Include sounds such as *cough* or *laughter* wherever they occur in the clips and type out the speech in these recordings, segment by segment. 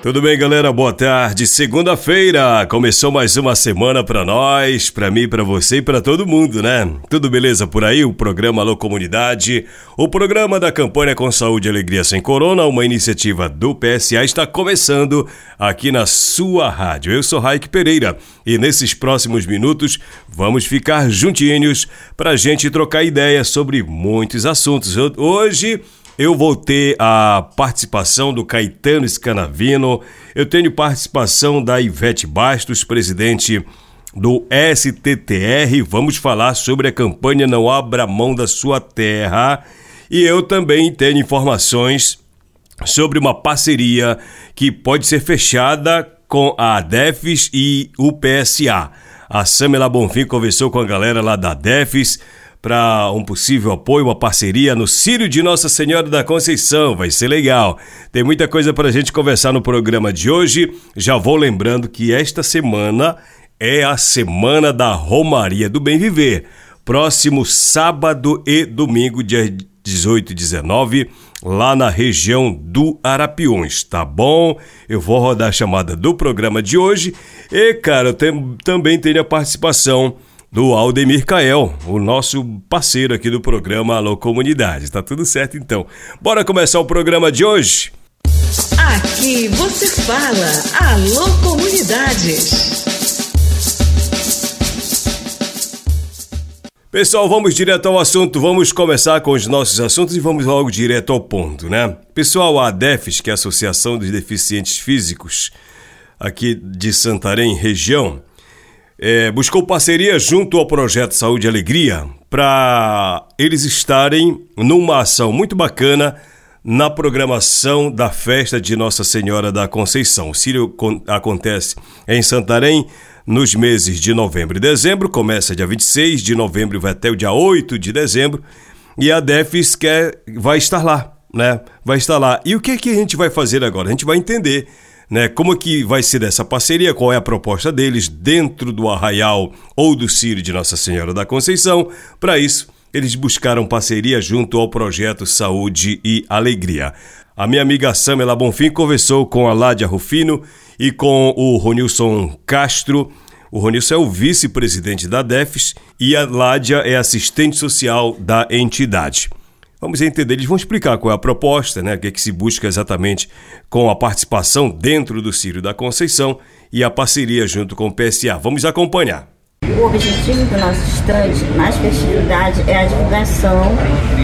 Tudo bem, galera? Boa tarde. Segunda-feira começou mais uma semana para nós, para mim, para você e para todo mundo, né? Tudo beleza por aí? O programa Alô Comunidade, o programa da campanha com saúde e alegria sem corona, uma iniciativa do PSA está começando aqui na sua rádio. Eu sou Raik Pereira e nesses próximos minutos vamos ficar juntinhos para gente trocar ideias sobre muitos assuntos. Hoje eu vou ter a participação do Caetano Scanavino, eu tenho participação da Ivete Bastos, presidente do STTR. Vamos falar sobre a campanha Não Abra Mão da Sua Terra. E eu também tenho informações sobre uma parceria que pode ser fechada com a ADEFES e o PSA. A Samela Bonfim conversou com a galera lá da ADEFES para um possível apoio, uma parceria no Círio de Nossa Senhora da Conceição. Vai ser legal. Tem muita coisa para a gente conversar no programa de hoje. Já vou lembrando que esta semana é a semana da Romaria do Bem Viver. Próximo sábado e domingo, dia 18 e 19, lá na região do Arapiões, tá bom? Eu vou rodar a chamada do programa de hoje e, cara, tem, também tenho a participação do Aldemir Cael, o nosso parceiro aqui do programa Alô Comunidade. Tá tudo certo então. Bora começar o programa de hoje? Aqui você fala Alô Comunidade. Pessoal, vamos direto ao assunto. Vamos começar com os nossos assuntos e vamos logo direto ao ponto, né? Pessoal, a ADEFES, que é a Associação dos Deficientes Físicos aqui de Santarém, região, é, buscou parceria junto ao Projeto Saúde e Alegria para eles estarem numa ação muito bacana na programação da festa de Nossa Senhora da Conceição. O Círio acontece em Santarém nos meses de novembro e dezembro, começa dia 26 de novembro e vai até o dia 8 de dezembro, e a DEFIS quer, vai estar lá, né? Vai estar lá. E o que, é que a gente vai fazer agora? A gente vai entender né? Como que vai ser essa parceria? Qual é a proposta deles dentro do Arraial ou do Círio de Nossa Senhora da Conceição? Para isso, eles buscaram parceria junto ao projeto Saúde e Alegria. A minha amiga Samela Bonfim conversou com a Ládia Rufino e com o Ronilson Castro. O Ronilson é o vice-presidente da DEFES e a Ládia é assistente social da entidade. Vamos entender, eles vão explicar qual é a proposta, né? o que, é que se busca exatamente com a participação dentro do Círio da Conceição e a parceria junto com o PSA. Vamos acompanhar. O objetivo do nosso estande nas festividades é a divulgação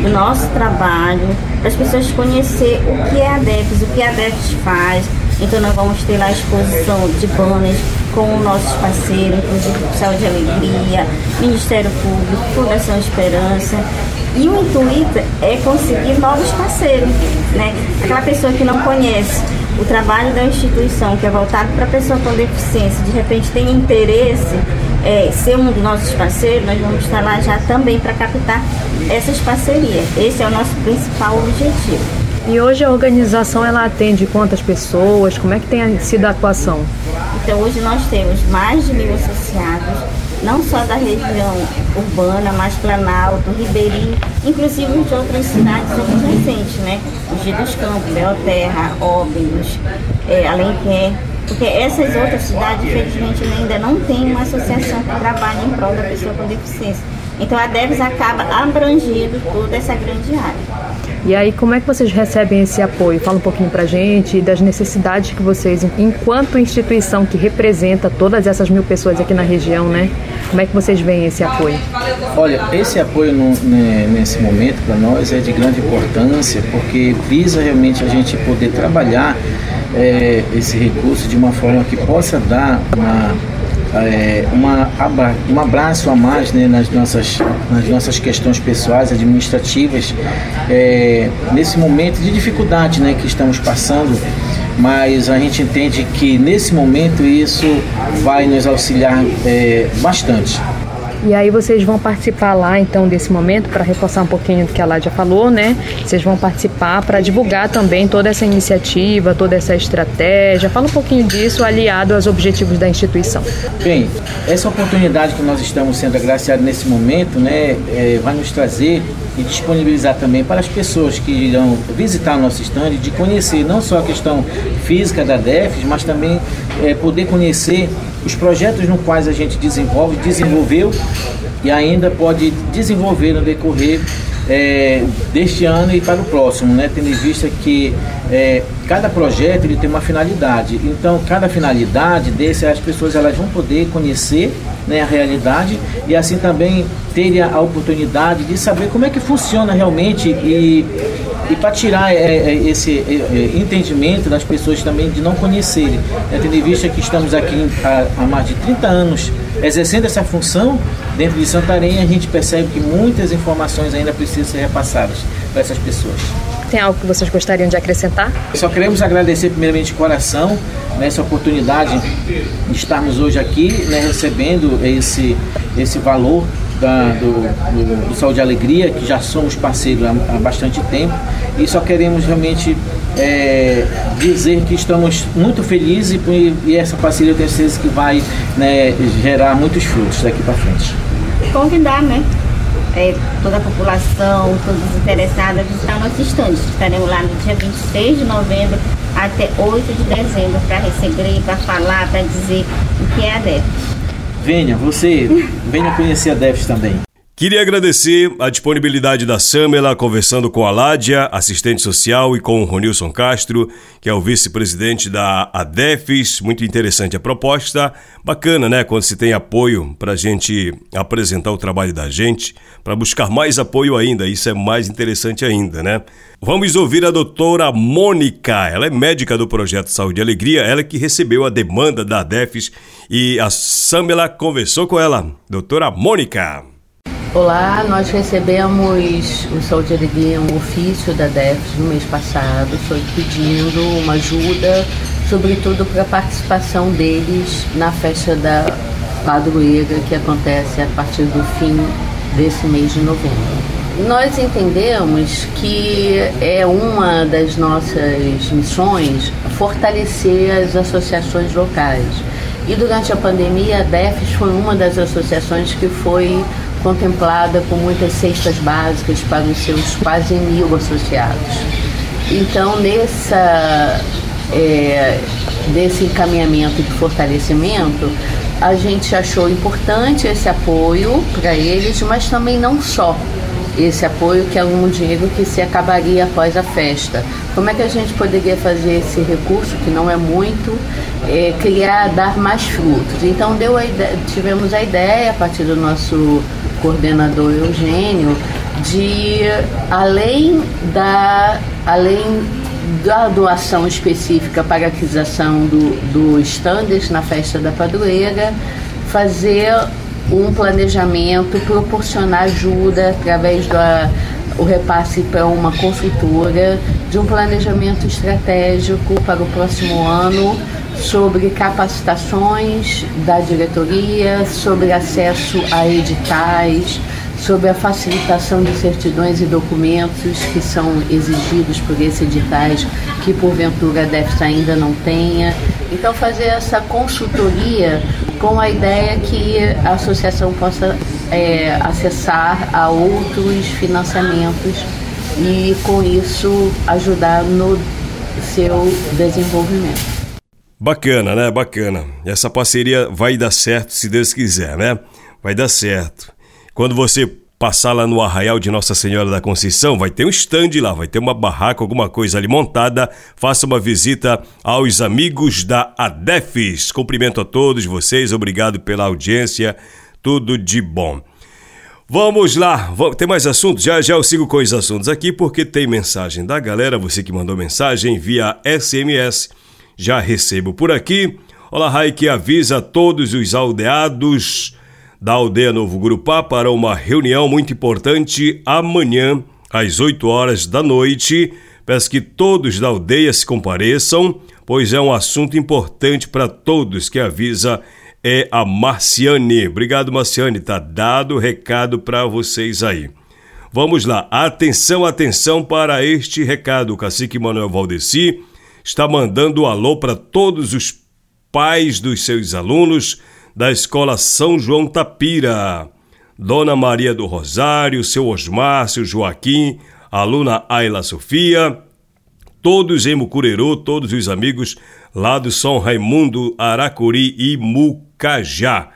do nosso trabalho, para as pessoas conhecer o que é a DEFES, o que a DEFES faz. Então nós vamos ter lá a exposição de banners com nossos parceiros, inclusive Saúde e Alegria, Ministério Público, Fundação Esperança. E o intuito é conseguir novos parceiros, né? Aquela pessoa que não conhece o trabalho da instituição, que é voltado para a pessoa com deficiência, de repente tem interesse é, ser um dos nossos parceiros, nós vamos estar lá já também para captar essas parcerias. Esse é o nosso principal objetivo. E hoje a organização ela atende quantas pessoas? Como é que tem sido a atuação? Então hoje nós temos mais de mil associados, não só da região urbana, mas Planalto, Ribeirinho, inclusive de outras cidades adjacentes, né? Mogi dos Campos, Belterra, Óbidos, é, Alenquer, porque essas outras cidades, infelizmente, ainda não tem uma associação que trabalhe em prol da pessoa com deficiência. Então a DEVES acaba abrangindo toda essa grande área. E aí, como é que vocês recebem esse apoio? Fala um pouquinho pra gente das necessidades que vocês, enquanto instituição que representa todas essas mil pessoas aqui na região, né? Como é que vocês veem esse apoio? Olha, esse apoio no, né, nesse momento para nós é de grande importância porque visa realmente a gente poder trabalhar é, esse recurso de uma forma que possa dar uma é, uma, um abraço a mais né, nas, nossas, nas nossas questões pessoais, administrativas, é, nesse momento de dificuldade né, que estamos passando, mas a gente entende que nesse momento isso vai nos auxiliar é, bastante. E aí vocês vão participar lá então desse momento para reforçar um pouquinho do que a Ládia falou, né? Vocês vão participar para divulgar também toda essa iniciativa, toda essa estratégia. Fala um pouquinho disso aliado aos objetivos da instituição. Bem, essa oportunidade que nós estamos sendo agraciados nesse momento, né, é, vai nos trazer e disponibilizar também para as pessoas que irão visitar o nosso estande de conhecer não só a questão física da DEFES, mas também é, poder conhecer os projetos no quais a gente desenvolve, desenvolveu e ainda pode desenvolver no decorrer é, deste ano e para o próximo, né? tendo em vista que é, cada projeto ele tem uma finalidade. Então, cada finalidade desse, as pessoas elas vão poder conhecer né, a realidade e assim também ter a oportunidade de saber como é que funciona realmente e, e para tirar é, é, esse é, é, entendimento das pessoas também de não conhecerem. Né, tendo em vista que estamos aqui há, há mais de 30 anos exercendo essa função, dentro de Santarém a gente percebe que muitas informações ainda precisam ser repassadas para essas pessoas. Tem algo que vocês gostariam de acrescentar? Só queremos agradecer primeiramente de coração nessa oportunidade de estarmos hoje aqui né, recebendo esse, esse valor da, do, do, do, Saúde e Alegria, que já somos parceiros há, há bastante tempo, e só queremos realmente é, dizer que estamos muito felizes e, e, essa parceria eu tenho certeza que vai né, gerar muitos frutos daqui para frente. Convidar, né? É, toda a população, todos os interessados a visitar nosso estande. Estaremos lá no dia 26 de novembro até 8 de dezembro para receber, para falar, para dizer o que é a DEF. Venha, você, venha conhecer a DEF também. Queria agradecer a disponibilidade da Samela conversando com a Ládia, assistente social, e com o Ronilson Castro, que é o vice-presidente da ADEFES. Muito interessante a proposta. Bacana, né? Quando se tem apoio para a gente apresentar o trabalho da gente, para buscar mais apoio ainda. Isso é mais interessante ainda, né? Vamos ouvir a doutora Mônica. Ela é médica do projeto Saúde e Alegria, ela que recebeu a demanda da ADEFES e a Samela conversou com ela. Doutora Mônica. Olá, nós recebemos o Saúde e Alegria, um ofício da DEFS no mês passado, foi pedindo uma ajuda, sobretudo para a participação deles na festa da padroeira que acontece a partir do fim desse mês de novembro. Nós entendemos que é uma das nossas missões fortalecer as associações locais. E durante a pandemia, a DEFES foi uma das associações que foi contemplada com muitas cestas básicas para os seus quase mil associados. Então, nessa, é, desse encaminhamento de fortalecimento, a gente achou importante esse apoio para eles, mas também não só esse apoio, que é um dinheiro que se acabaria após a festa. Como é que a gente poderia fazer esse recurso, que não é muito, é, criar, dar mais frutos? Então deu a ideia, tivemos a ideia, a partir do nosso coordenador Eugênio, de além da, além da doação específica para a aquisição do, do na festa da padroeira, fazer um planejamento, proporcionar ajuda através do repasse para uma consultora de um planejamento estratégico para o próximo ano sobre capacitações da diretoria, sobre acesso a editais, sobre a facilitação de certidões e documentos que são exigidos por esses editais que porventura a DEFS ainda não tenha. Então fazer essa consultoria com a ideia que a associação possa é, acessar a outros financiamentos e com isso ajudar no seu desenvolvimento. Bacana, né? Bacana. Essa parceria vai dar certo se Deus quiser, né? Vai dar certo. Quando você passar lá no Arraial de Nossa Senhora da Conceição, vai ter um stand lá, vai ter uma barraca, alguma coisa ali montada. Faça uma visita aos amigos da ADEFES. Cumprimento a todos vocês, obrigado pela audiência, tudo de bom. Vamos lá, tem mais assuntos? Já já eu sigo com os assuntos aqui porque tem mensagem da galera, você que mandou mensagem via SMS, já recebo por aqui. Olá, Rai, que avisa a todos os aldeados da aldeia Novo Grupá para uma reunião muito importante amanhã, às 8 horas da noite. Peço que todos da aldeia se compareçam, pois é um assunto importante para todos que avisa é a Marciane. Obrigado, Marciane. Tá dado o recado para vocês aí. Vamos lá. Atenção, atenção para este recado. Cacique Manuel Valdeci está mandando um alô para todos os pais dos seus alunos da Escola São João Tapira. Dona Maria do Rosário, seu Osmar, seu Joaquim, aluna Ayla Sofia, todos em Mucurerô, todos os amigos lá do São Raimundo, Aracuri e Mucajá.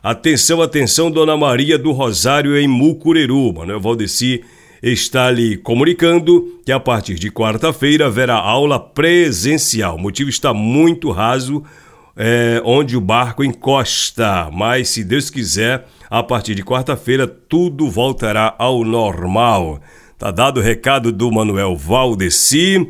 Atenção, atenção, Dona Maria do Rosário em Mucurerô. Manuel Valdeci está lhe comunicando que a partir de quarta-feira haverá aula presencial. O motivo está muito raso é, onde o barco encosta. Mas, se Deus quiser, a partir de quarta-feira tudo voltará ao normal. Tá dado o recado do Manuel Valdeci.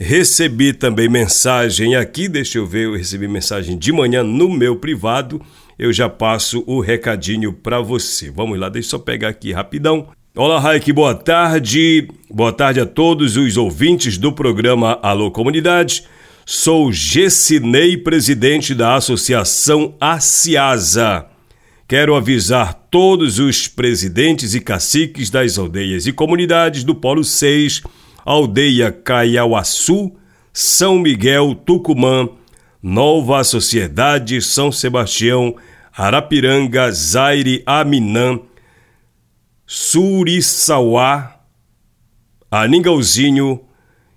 Recebi também mensagem aqui, deixa eu ver, eu recebi mensagem de manhã no meu privado. Eu já passo o recadinho para você. Vamos lá, deixa eu só pegar aqui rapidão. Olá, Raik, boa tarde. Boa tarde a todos os ouvintes do programa Alô Comunidade. Sou Gessinei, presidente da Associação Aciasa. Quero avisar todos os presidentes e caciques das aldeias e comunidades do Polo 6, Aldeia Caiauaçu, São Miguel, Tucumã, Nova Sociedade, São Sebastião, Arapiranga, Zaire, Aminã, Suriçauá, Aningauzinho,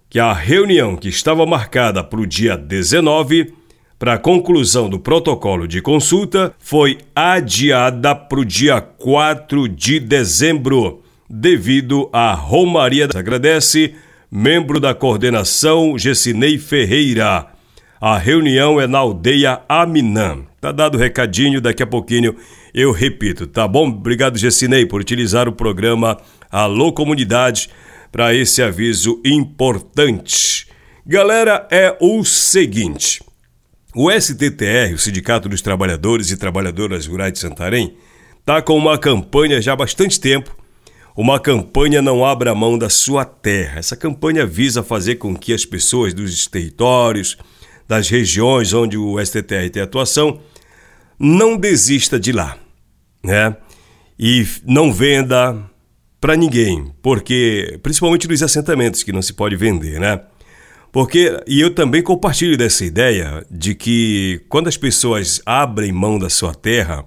que a reunião que estava marcada para o dia 19 para a conclusão do protocolo de consulta foi adiada para o dia 4 de dezembro, devido à Romaria. Agradece membro da coordenação Gessinei Ferreira. A reunião é na aldeia Aminã. Tá dado o recadinho, daqui a pouquinho eu repito, tá bom? Obrigado, Gessinei, por utilizar o programa Alô Comunidade para esse aviso importante. Galera, é o seguinte: o STTR, o Sindicato dos Trabalhadores e Trabalhadoras Rurais de Santarém, está com uma campanha já há bastante tempo. Uma campanha Não Abra Mão da Sua Terra. Essa campanha visa fazer com que as pessoas dos territórios, das regiões onde o STTR tem atuação, não desista de lá, né? E não venda, para ninguém, porque principalmente nos assentamentos que não se pode vender, né? Porque e eu também compartilho dessa ideia de que quando as pessoas abrem mão da sua terra,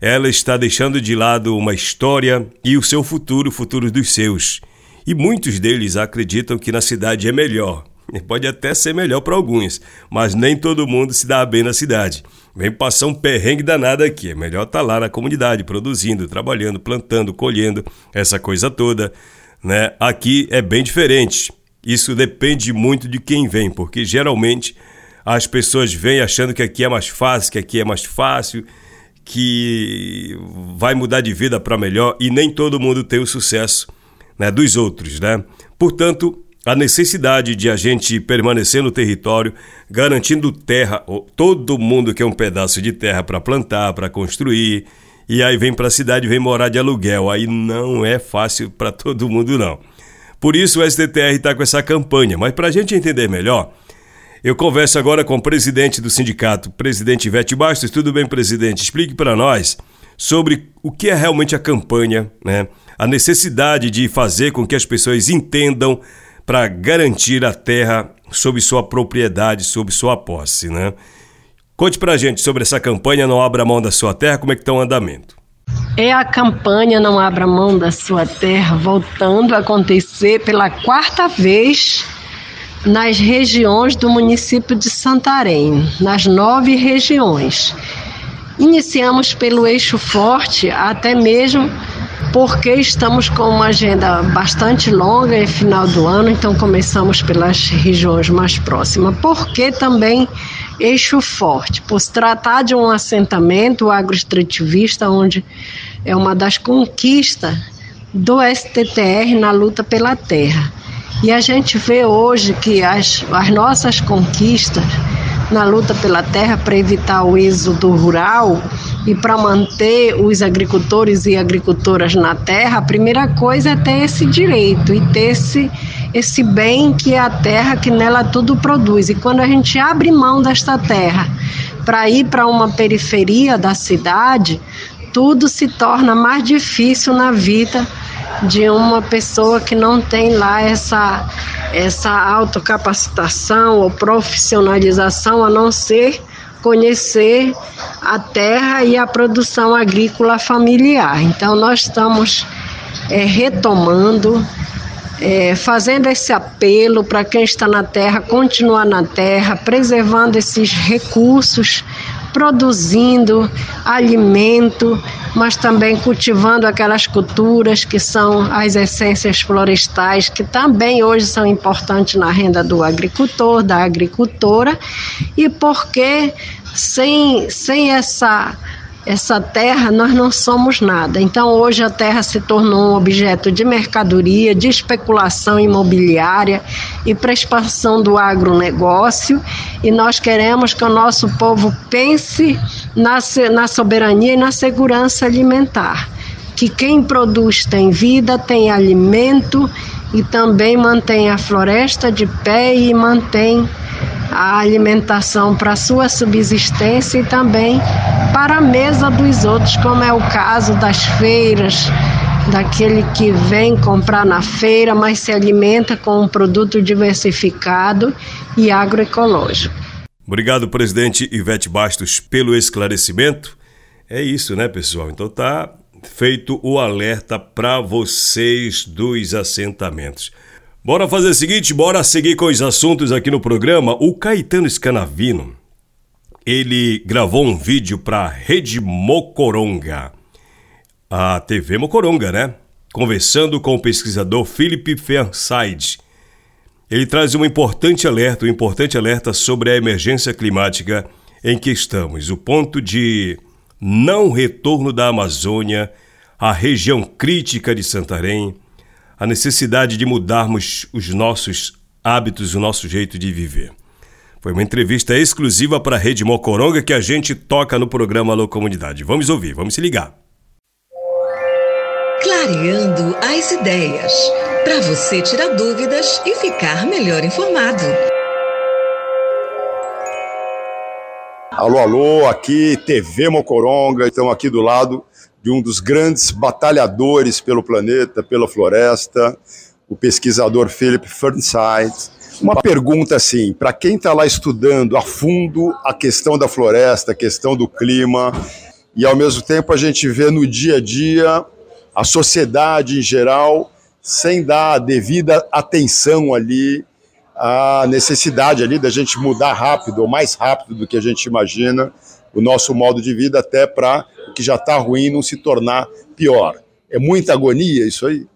ela está deixando de lado uma história e o seu futuro, o futuro dos seus. E muitos deles acreditam que na cidade é melhor. *laughs* Pode até ser melhor para alguns, mas nem todo mundo se dá bem na cidade. Vem passar um perrengue danado aqui. É melhor estar tá lá na comunidade, produzindo, trabalhando, plantando, colhendo, essa coisa toda. Né? Aqui é bem diferente. Isso depende muito de quem vem, porque geralmente as pessoas vêm achando que aqui é mais fácil, que aqui é mais fácil, que vai mudar de vida para melhor e nem todo mundo tem o sucesso né, dos outros. Né? Portanto, a necessidade de a gente permanecer no território, garantindo terra, todo mundo quer um pedaço de terra para plantar, para construir, e aí vem para a cidade, vem morar de aluguel. Aí não é fácil para todo mundo não. Por isso o STTR está com essa campanha, mas para a gente entender melhor, eu converso agora com o presidente do sindicato, presidente Ivete Bastos. Tudo bem, presidente? Explique para nós sobre o que é realmente a campanha, né? a necessidade de fazer com que as pessoas entendam para garantir a terra sob sua propriedade, sob sua posse, né? Conte para a gente sobre essa campanha Não Abra Mão da Sua Terra, como é que está o andamento? É a campanha Não Abra Mão da Sua Terra voltando a acontecer pela quarta vez nas regiões do município de Santarém, nas nove regiões. Iniciamos pelo eixo forte até mesmo porque estamos com uma agenda bastante longa e final do ano, então começamos pelas regiões mais próximas. Porque também eixo forte, por se tratar de um assentamento agroextrativista, onde é uma das conquistas do STTR na luta pela terra. E a gente vê hoje que as, as nossas conquistas na luta pela terra para evitar o êxodo rural e para manter os agricultores e agricultoras na terra, a primeira coisa é ter esse direito e ter esse, esse bem que é a terra, que nela tudo produz. E quando a gente abre mão desta terra para ir para uma periferia da cidade, tudo se torna mais difícil na vida de uma pessoa que não tem lá essa, essa autocapacitação ou profissionalização, a não ser conhecer a terra e a produção agrícola familiar. Então, nós estamos é, retomando, é, fazendo esse apelo para quem está na terra continuar na terra, preservando esses recursos produzindo alimento, mas também cultivando aquelas culturas que são as essências florestais, que também hoje são importantes na renda do agricultor, da agricultora, e porque sem, sem essa essa terra nós não somos nada. Então hoje a terra se tornou um objeto de mercadoria, de especulação imobiliária e para expansão do agronegócio. E nós queremos que o nosso povo pense na, na soberania e na segurança alimentar. Que quem produz tem vida, tem alimento e também mantém a floresta de pé e mantém a alimentação para sua subsistência e também para a mesa dos outros, como é o caso das feiras, daquele que vem comprar na feira, mas se alimenta com um produto diversificado e agroecológico. Obrigado, presidente Ivete Bastos, pelo esclarecimento. É isso, né, pessoal? Então tá feito o alerta para vocês dos assentamentos. Bora fazer o seguinte, bora seguir com os assuntos aqui no programa. O Caetano Scanavino, ele gravou um vídeo para Rede Mocoronga, a TV Mocoronga, né? Conversando com o pesquisador Philip Fairside. Ele traz um importante alerta, um importante alerta sobre a emergência climática em que estamos, o ponto de não retorno da Amazônia, a região crítica de Santarém, a necessidade de mudarmos os nossos hábitos, o nosso jeito de viver. Foi uma entrevista exclusiva para a Rede Mocoronga que a gente toca no programa Alô Comunidade. Vamos ouvir, vamos se ligar. Clareando as ideias, para você tirar dúvidas e ficar melhor informado. Alô, alô, aqui TV Mocoronga, estamos aqui do lado de um dos grandes batalhadores pelo planeta, pela floresta, o pesquisador Philip Fernside. Uma pergunta assim, para quem está lá estudando a fundo a questão da floresta, a questão do clima, e ao mesmo tempo a gente vê no dia a dia a sociedade em geral sem dar a devida atenção ali à necessidade ali da gente mudar rápido, ou mais rápido do que a gente imagina, o nosso modo de vida até para o que já está ruim não se tornar pior. É muita agonia isso aí?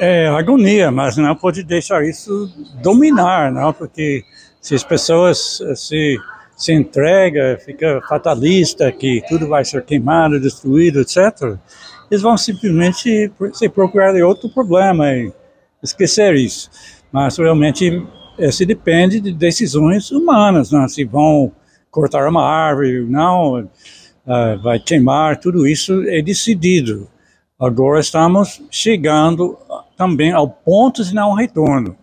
É agonia, mas não pode deixar isso dominar, não, porque se as pessoas eh, se se entrega, fica fatalista que tudo vai ser queimado, destruído, etc. Eles vão simplesmente se procurar outro problema e esquecer isso. Mas realmente isso depende de decisões humanas, né? se vão cortar uma árvore, não, uh, vai queimar, tudo isso é decidido. Agora estamos chegando também ao ponto de não retorno.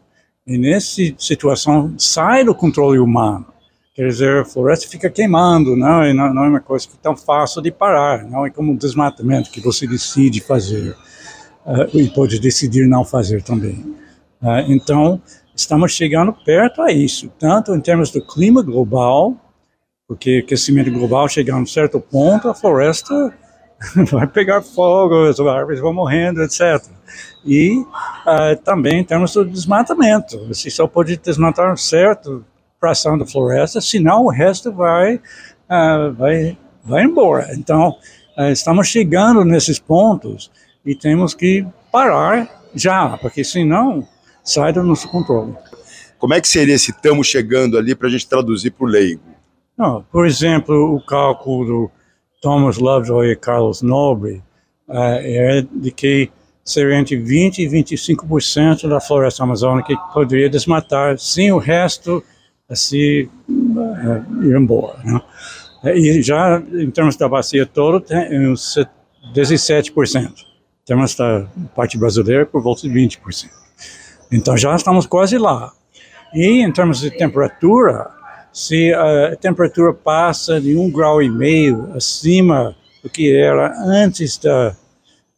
E nessa situação sai do controle humano. Quer dizer, a floresta fica queimando, não, e não, não é uma coisa que é tão fácil de parar, não é como um desmatamento que você decide fazer uh, e pode decidir não fazer também. Uh, então, estamos chegando perto a isso, tanto em termos do clima global, porque aquecimento global chegar a um certo ponto, a floresta *laughs* vai pegar fogo, as árvores vão morrendo, etc. E uh, também em termos do desmatamento, você só pode desmatar certo fração da floresta, senão o resto vai, uh, vai, vai embora. Então, uh, estamos chegando nesses pontos e temos que parar já, porque senão sai do nosso controle. Como é que seria esse estamos chegando ali para a gente traduzir para o leigo? Não, por exemplo, o cálculo Thomas Lovejoy e Carlos Nobre uh, é de que seria entre 20% e 25% da floresta amazônica que poderia desmatar sem o resto assim uh, ir embora. Né? E já em termos da bacia toda, tem uns 17%. Em termos da parte brasileira, por volta de 20%. Então já estamos quase lá. E em termos de temperatura, se a temperatura passa de um grau e meio acima do que era antes da,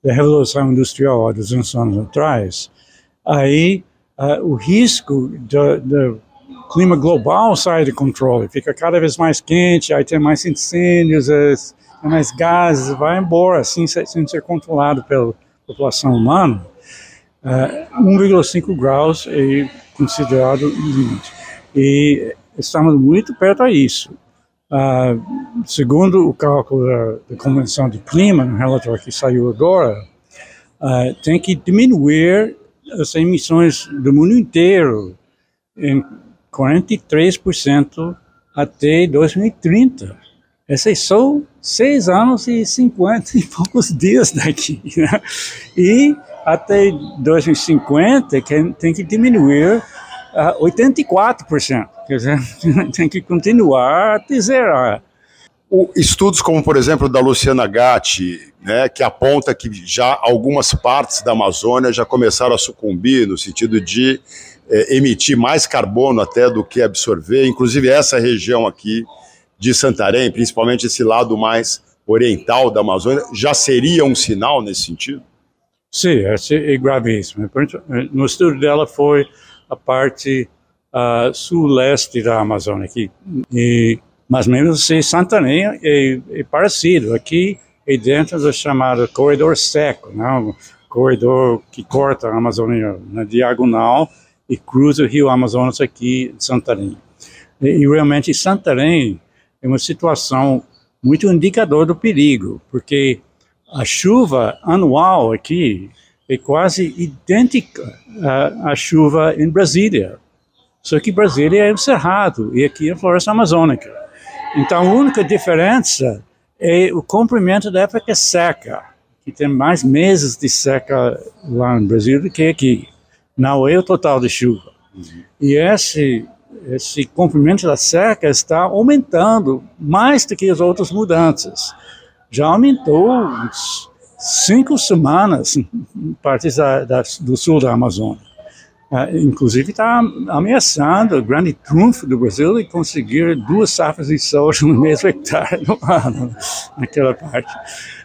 da Revolução Industrial, há 200 anos atrás, aí uh, o risco do, clima global sai de controle, fica cada vez mais quente, aí tem mais incêndios, tem mais gases, vai embora, assim, sem ser controlado pela população humana. Uh, 1,5 graus é considerado limite. E estamos muito perto a isso. Uh, segundo o cálculo da, da, Convenção de Clima, no relatório que saiu agora, uh, tem que diminuir as emissões do mundo inteiro em 43% até 2030. Esses são seis anos e 50 e poucos dias daqui. *laughs* Né? E até 2050 tem que diminuir a 84%. Quer dizer, *laughs* tem que continuar até zerar. O, estudos como, por exemplo, da Luciana Gatti, né, que aponta que já algumas partes da Amazônia já começaram a sucumbir no sentido de é, emitir mais carbono até do que absorver, inclusive essa região aqui de Santarém, principalmente esse lado mais oriental da Amazônia, já seria um sinal nesse sentido? Sim, é, é gravíssimo. No estudo dela foi a parte uh, sul-leste da Amazônia, aqui, e ou menos assim, Santarém é, é parecido. Aqui é dentro do chamado corredor seco? Né? corredor que corta a Amazônia na diagonal e cruza o rio Amazonas aqui em Santarém. E, e realmente Santarém é uma situação muito indicador do perigo, porque a chuva anual aqui é quase idêntica à, à chuva em Brasília. Só que Brasília é um cerrado e aqui é a floresta amazônica. Então a única diferença é o comprimento da época seca, que tem mais meses de seca lá no Brasil do que aqui. Não é o total de chuva. E esse esse comprimento da seca está aumentando mais do que as outras mudanças. Já aumentou uns cinco semanas em *laughs* partes da, da, do sul da Amazônia. Uh, inclusive está ameaçando o grande trunfo do Brasil e conseguir duas safras de soja no mesmo hectare no ano, naquela parte.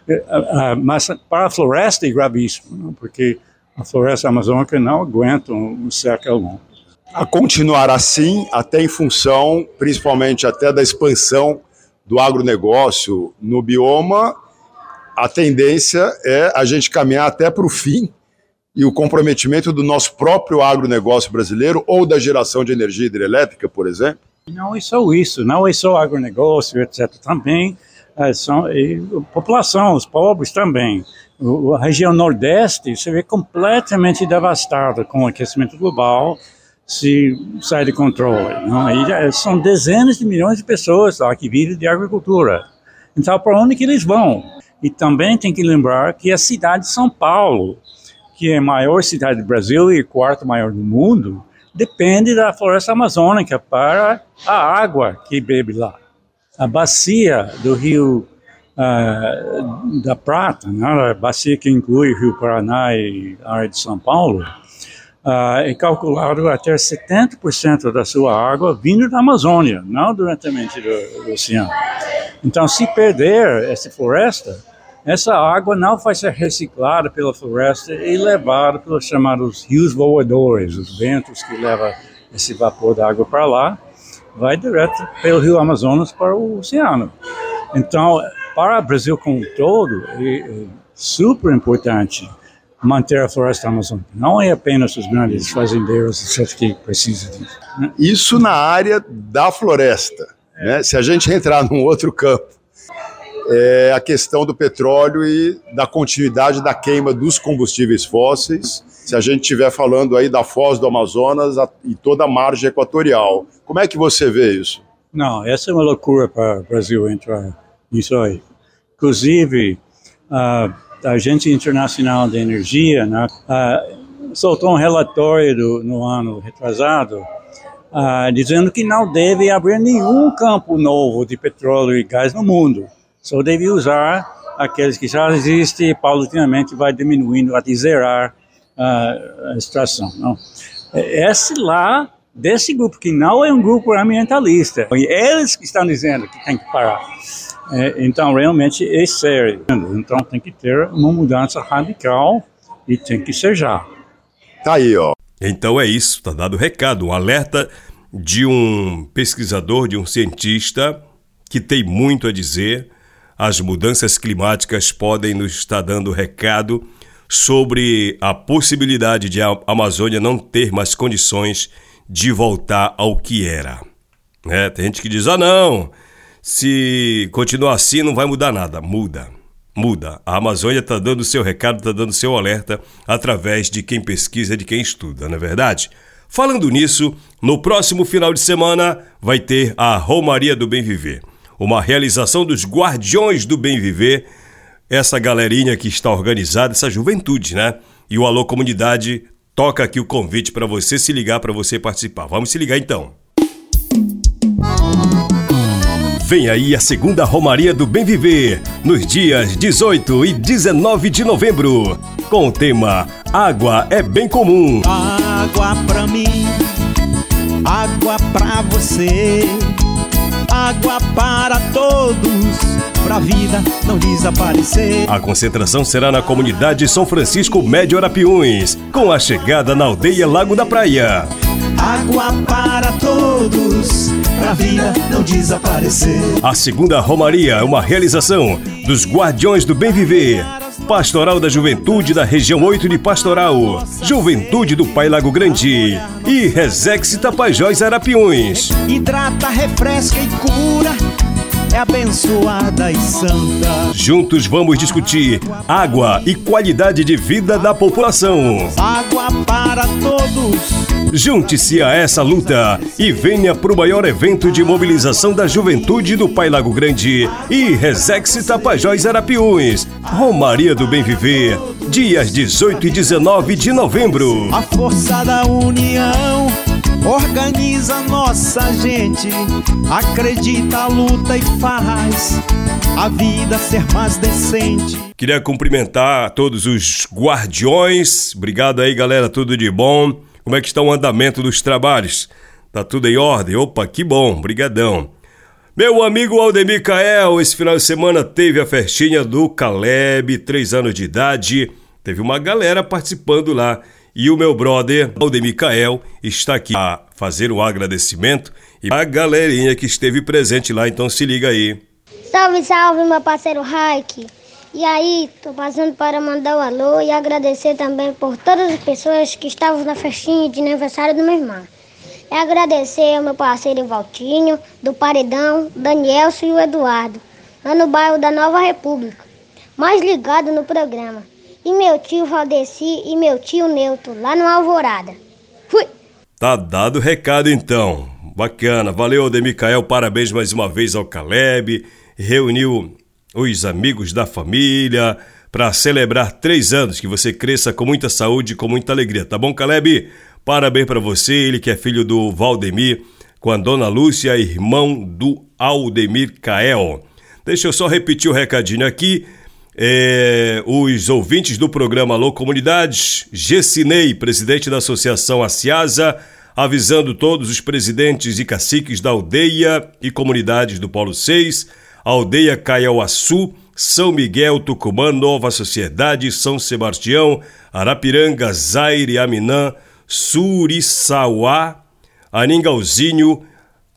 Uh, uh, mas para a floresta é gravíssimo, não? porque a floresta amazônica não aguenta um seca longo a continuar assim, até em função, principalmente até da expansão do agronegócio no bioma, a tendência é a gente caminhar até para o fim e o comprometimento do nosso próprio agronegócio brasileiro ou da geração de energia hidrelétrica, por exemplo? Não é só isso, não é só agronegócio, etc. Também é, são a população, os pobres também. O, a região nordeste se vê completamente devastada com o aquecimento global, se sai de controle. Não? Aí são dezenas de milhões de pessoas lá que vivem de agricultura. Então, para onde que eles vão? E também tem que lembrar que a cidade de São Paulo, que é a maior cidade do Brasil e quarta maior do mundo, depende da floresta amazônica para a água que bebe lá. A bacia do rio uh, da Prata, né, a bacia que inclui o Rio Paraná e a área de São Paulo, uh, é calculado até 70% da sua água vindo da Amazônia, não diretamente do, do oceano. Então, se perder essa floresta, essa água não vai ser reciclada pela floresta e levada pelos chamados rios voadores, os ventos que levam esse vapor da água para lá, vai direto pelo rio Amazonas para o oceano. Então, para o Brasil como um todo, é, é super importante manter a floresta amazônica. Não é apenas os grandes fazendeiros que precisam disso. Né? Isso na área da floresta. Né? Se a gente entrar num outro campo, é a questão do petróleo e da continuidade da queima dos combustíveis fósseis, se a gente estiver falando aí da foz do Amazonas e toda a margem equatorial. Como é que você vê isso? Não, essa é uma loucura para o Brasil entrar nisso aí. Inclusive, a Agência Internacional de Energia né, soltou um relatório do, no ano retrasado dizendo que não deve abrir nenhum campo novo de petróleo e gás no mundo. Só deve usar aqueles que já existem e paulatinamente vai diminuindo até zerar uh, a extração. Não. É, esse lá, desse grupo que não é um grupo ambientalista, eles que estão dizendo que tem que parar. É, então, realmente é sério. Então, tem que ter uma mudança radical e tem que ser já. Tá aí, ó. Então é isso, tá dado o recado, um alerta de um pesquisador, de um cientista que tem muito a dizer. As mudanças climáticas podem nos estar dando recado sobre a possibilidade de a Amazônia não ter mais condições de voltar ao que era. É, tem gente que diz: ah, não, se continuar assim não vai mudar nada. Muda muda. A Amazônia está dando seu recado, está dando seu alerta através de quem pesquisa, de quem estuda, não é verdade? Falando nisso, no próximo final de semana vai ter a Romaria do Bem Viver, uma realização dos Guardiões do Bem Viver, essa galerinha que está organizada, essa juventude, né? E o Alô Comunidade toca aqui o convite para você se ligar, para você participar. Vamos se ligar então. Vem aí a segunda Romaria do Bem Viver, nos dias 18 e 19 de novembro, com o tema Água é Bem Comum. Água pra mim, água pra você, água para todos, pra vida não desaparecer. A concentração será na comunidade São Francisco Médio Arapiuns, com a chegada na aldeia Lago da Praia. Água para todos, pra vida não desaparecer. A segunda Romaria é uma realização dos Guardiões do Bem Viver. Pastoral da Juventude da Região 8 de Pastoral, Juventude do Pai Lago Grande e Resex Tapajós Arapiões. Hidrata, refresca e cura é abençoada e santa. Juntos vamos discutir água e qualidade de vida da população. Água para todos. Junte-se a essa luta e venha para o maior evento de mobilização da juventude do Pai Lago Grande e Resex Tapajós Arapiuns, Romaria do Bem Viver, dias 18 e 19 de novembro. A força da união organiza nossa gente, acredita, luta e faz a vida ser mais decente. Queria cumprimentar todos os guardiões. Obrigado aí, galera, tudo de bom. Como é que está o andamento dos trabalhos? Tá tudo em ordem? Opa, que bom, brigadão. Meu amigo Aldemir Cael, esse final de semana teve a festinha do Caleb, três anos de idade. Teve uma galera participando lá. E o meu brother Aldemir Cael está aqui a fazer um agradecimento e a galerinha que esteve presente lá, então se liga aí. Salve, salve, meu parceiro Raik. E aí, tô passando para mandar um alô e agradecer também por todas as pessoas que estavam na festinha de aniversário do meu irmão. É agradecer ao meu parceiro Valtinho, do Paredão, Danielson e o Eduardo, lá no bairro da Nova República, mais ligado no programa. E meu tio Valdeci e meu tio Neuto, lá no Alvorada. Fui! Tá dado o recado então. Bacana, valeu Ademicael, parabéns mais uma vez ao Caleb. Reuniu os amigos da família, para celebrar três anos. Que você cresça com muita saúde e com muita alegria, tá bom, Caleb? Parabéns para você, ele que é filho do Valdemir, com a dona Lúcia, irmão do Aldemir Cael. Deixa eu só repetir o recadinho aqui. É, os ouvintes do programa Alô Comunidades, Gessinei, presidente da Associação Aciasa, avisando todos os presidentes e caciques da aldeia e comunidades do Polo 6 Aldeia Caiauaçu, São Miguel, Tucumã, Nova Sociedade, São Sebastião, Arapiranga, Zaire, Aminã, Suriçauá, Aningalzinho,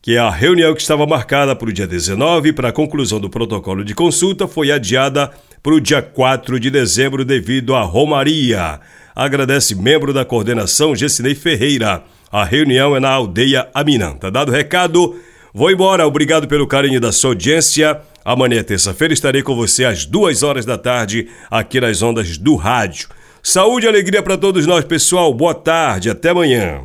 que é a reunião que estava marcada para o dia 19 para a conclusão do protocolo de consulta foi adiada para o dia 4 de dezembro devido à Romaria. Agradece membro da coordenação Gessinei Ferreira. A reunião é na aldeia Aminã. Tá dado o recado? Vou embora, obrigado pelo carinho da sua audiência. Amanhã, terça-feira, estarei com você às duas horas da tarde aqui nas ondas do rádio. Saúde e alegria para todos nós, pessoal. Boa tarde, até amanhã.